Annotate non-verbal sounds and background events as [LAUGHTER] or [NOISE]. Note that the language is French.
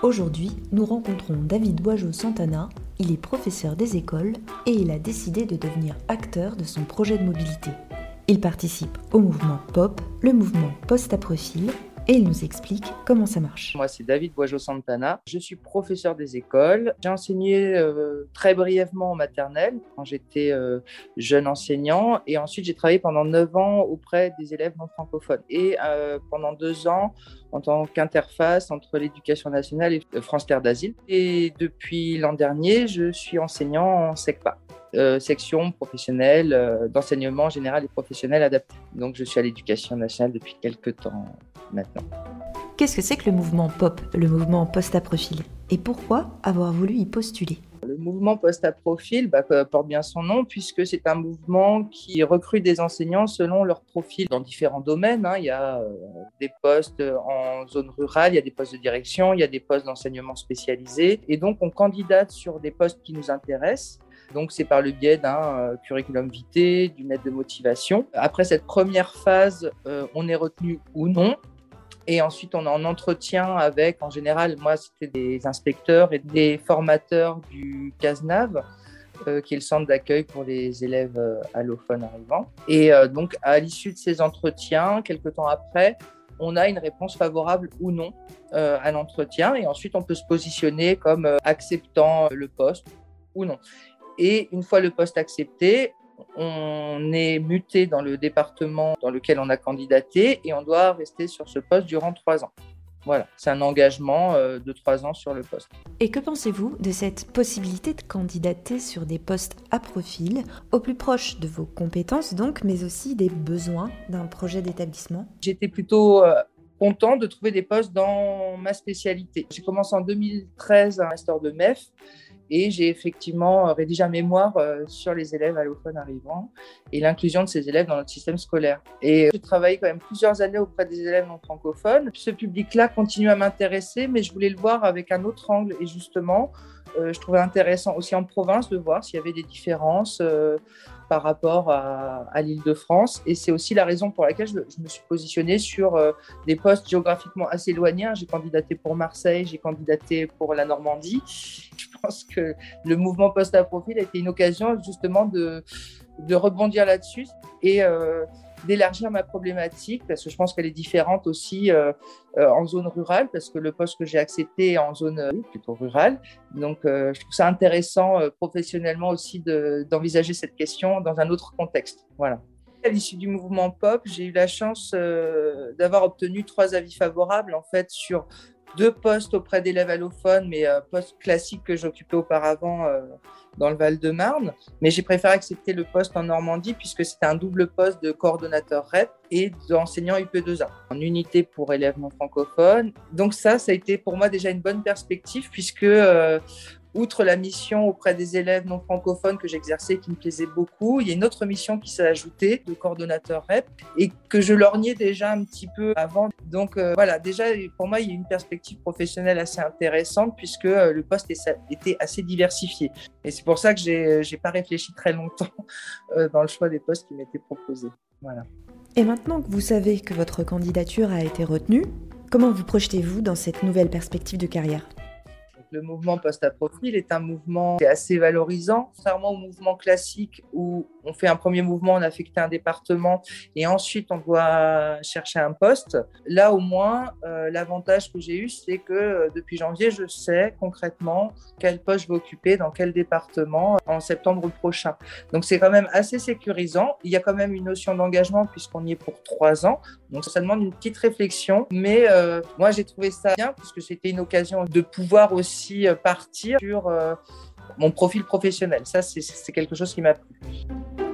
Aujourd'hui, nous rencontrons David Boigeau-Santana. Il est professeur des écoles et il a décidé de devenir acteur de son projet de mobilité. Il participe au mouvement POP, le mouvement post à profil, et il nous explique comment ça marche. Moi, c'est David Boigeau-Santana. Je suis professeur des écoles. J'ai enseigné euh, très brièvement en maternelle quand j'étais euh, jeune enseignant. Et ensuite, j'ai travaillé pendant 9 ans auprès des élèves non francophones. Et euh, pendant deux ans, en tant qu'interface entre l'éducation nationale et France Terre d'Asile. Et depuis l'an dernier, je suis enseignant en SECPA. section professionnelle d'enseignement général et professionnel adapté. Donc je suis à l'éducation nationale depuis quelques temps maintenant. Qu'est-ce que c'est que le mouvement POP, le mouvement post à profil Et pourquoi avoir voulu y postuler? Le mouvement post à profil bah, porte bien son nom puisque c'est un mouvement qui recrute des enseignants selon leur profil dans différents domaines. Hein. Il y a euh, des postes en zone rurale, il y a des postes de direction, il y a des postes d'enseignement spécialisé. Et donc, on candidate sur des postes qui nous intéressent. Donc, c'est par le biais d'un euh, curriculum vitae, d'une aide de motivation. Après cette première phase, euh, on est retenu ou non. Et ensuite, on est en entretien avec, en général, moi, c'était des inspecteurs et des formateurs du CASNAV, euh, qui est le centre d'accueil pour les élèves allophones arrivants. Et donc, à l'issue de ces entretiens, quelques temps après, on a une réponse favorable ou non à l'entretien. Et ensuite, on peut se positionner comme acceptant le poste ou non. Et une fois le poste accepté, on est muté dans le département dans lequel on a candidaté et on doit rester sur ce poste durant trois ans. Voilà, c'est un engagement euh, de trois ans sur le poste. Et que pensez-vous de cette possibilité de candidater sur des postes à profil, au plus proche de vos compétences donc, mais aussi des besoins d'un projet d'établissement? J'étais plutôt euh, content de trouver des postes dans ma spécialité. J'ai commencé en 2013 un master de MEF et j'ai effectivement rédigé un mémoire euh, sur les élèves allophones arrivants et l'inclusion de ces élèves dans notre système scolaire. Et j'ai travaillé quand même plusieurs années auprès des élèves non francophones. Ce public-là continue à m'intéresser, mais je voulais le voir avec un autre angle. Et justement, euh, je trouvais intéressant aussi en province de voir s'il y avait des différences euh, par rapport à, l'île de France. Et c'est aussi la raison pour laquelle je, me suis positionnée sur euh, des postes géographiquement assez éloignés. J'ai candidaté pour Marseille, j'ai candidaté pour la Normandie. Pense que le mouvement poste à profil a été une occasion justement de, rebondir là-dessus. Et euh, d'élargir ma problématique parce que je pense qu'elle est différente aussi euh, euh, en zone rurale parce que le poste que j'ai accepté est en zone plutôt rurale. Donc, je trouve ça intéressant professionnellement aussi d'envisager cette question dans un autre contexte. Voilà. À l'issue du mouvement POP, j'ai eu la chance d'avoir obtenu trois avis favorables en fait sur deux postes auprès d'élèves allophones, mais postes classiques que j'occupais auparavant dans le Val-de-Marne, mais j'ai préféré accepter le poste en Normandie puisque c'était un double poste de coordonnateur REP et d'enseignant UP2A, en unité pour élèves non francophones. Donc ça, ça a été pour moi déjà une bonne perspective puisque euh, outre la mission auprès des élèves non francophones que j'exerçais qui me plaisait beaucoup, il y a une autre mission qui s'est ajoutée de coordonnateur REP et que je lorgnais déjà un petit peu avant. Donc euh, voilà, déjà pour moi, il y a une perspective professionnelle assez intéressante puisque euh, le poste était assez diversifié. Et c'est pour ça que j'ai n'ai pas réfléchi très longtemps [LAUGHS] euh, dans le choix des postes qui m'étaient proposés. Voilà. Et maintenant que vous savez que votre candidature a été retenue, comment vous projetez-vous dans cette nouvelle perspective de carrière? Le mouvement post à profil est un mouvement assez valorisant, contrairement au mouvement classique où on fait un premier mouvement, on affecte un département et ensuite on doit chercher un poste. Là, au moins, euh, l'avantage que j'ai eu, c'est que euh, depuis janvier, je sais concrètement quel poste je vais occuper dans quel département en septembre prochain. Donc, c'est quand même assez sécurisant. Il y a quand même une notion d'engagement puisqu'on y est pour trois ans. Donc, ça demande une petite réflexion. Mais euh, moi, j'ai trouvé ça bien puisque c'était une occasion de pouvoir aussi partir sur mon profil professionnel. Ça, c'est quelque chose qui m'a plu.